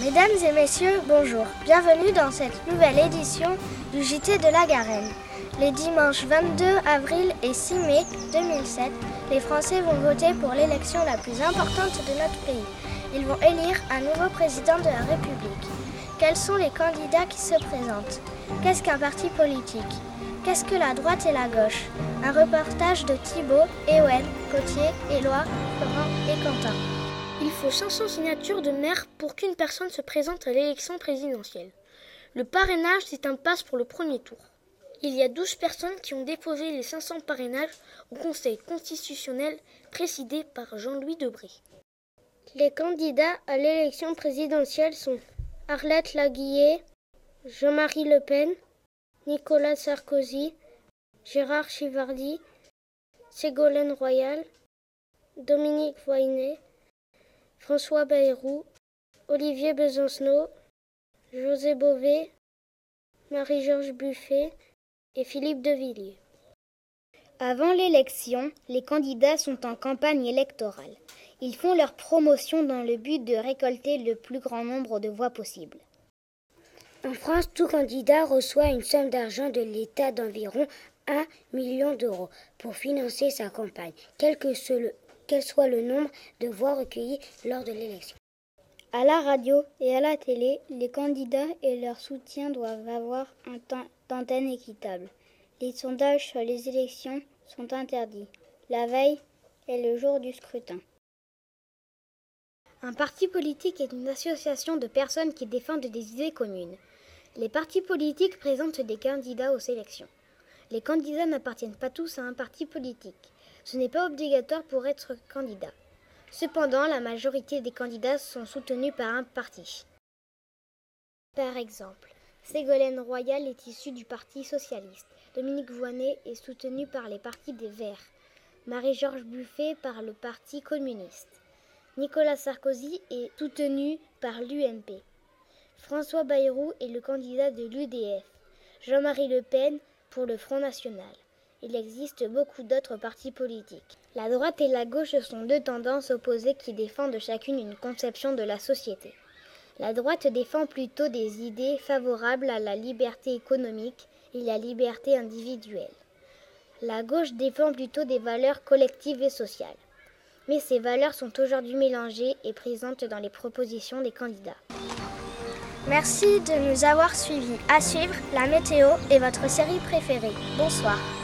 Mesdames et messieurs, bonjour. Bienvenue dans cette nouvelle édition du JT de la Garenne. Les dimanches 22 avril et 6 mai 2007, les Français vont voter pour l'élection la plus importante de notre pays. Ils vont élire un nouveau président de la République. Quels sont les candidats qui se présentent? Qu'est-ce qu'un parti politique? Qu'est-ce que la droite et la gauche? Un reportage de Thibault, Ewen, Cotier, Éloi, Florent et Quentin. Faut 500 signatures de maires pour qu'une personne se présente à l'élection présidentielle. Le parrainage, c'est un passe pour le premier tour. Il y a 12 personnes qui ont déposé les 500 parrainages au Conseil constitutionnel présidé par Jean-Louis Debré. Les candidats à l'élection présidentielle sont Arlette Laguillet, Jean-Marie Le Pen, Nicolas Sarkozy, Gérard Chivardi, Ségolène Royal, Dominique Voynet, François Bayrou, Olivier Besancenot, José Bové, Marie-Georges Buffet et Philippe de Villiers. Avant l'élection, les candidats sont en campagne électorale. Ils font leur promotion dans le but de récolter le plus grand nombre de voix possible. En France, tout candidat reçoit une somme d'argent de l'État d'environ 1 million d'euros pour financer sa campagne, quel que, quel soit le nombre de voix recueillies lors de l'élection. À la radio et à la télé, les candidats et leurs soutiens doivent avoir un temps d'antenne équitable. Les sondages sur les élections sont interdits. La veille est le jour du scrutin. Un parti politique est une association de personnes qui défendent des idées communes. Les partis politiques présentent des candidats aux élections. Les candidats n'appartiennent pas tous à un parti politique. Ce n'est pas obligatoire pour être candidat. Cependant, la majorité des candidats sont soutenus par un parti. Par exemple, Ségolène Royal est issue du Parti socialiste. Dominique Voynet est soutenu par les partis des Verts. Marie-Georges Buffet par le Parti communiste. Nicolas Sarkozy est soutenu par l'UMP. François Bayrou est le candidat de l'UDF. Jean-Marie Le Pen pour le Front National il existe beaucoup d'autres partis politiques. La droite et la gauche sont deux tendances opposées qui défendent chacune une conception de la société. La droite défend plutôt des idées favorables à la liberté économique et la liberté individuelle. La gauche défend plutôt des valeurs collectives et sociales. Mais ces valeurs sont aujourd'hui mélangées et présentes dans les propositions des candidats. Merci de nous avoir suivis. À suivre, la météo et votre série préférée. Bonsoir.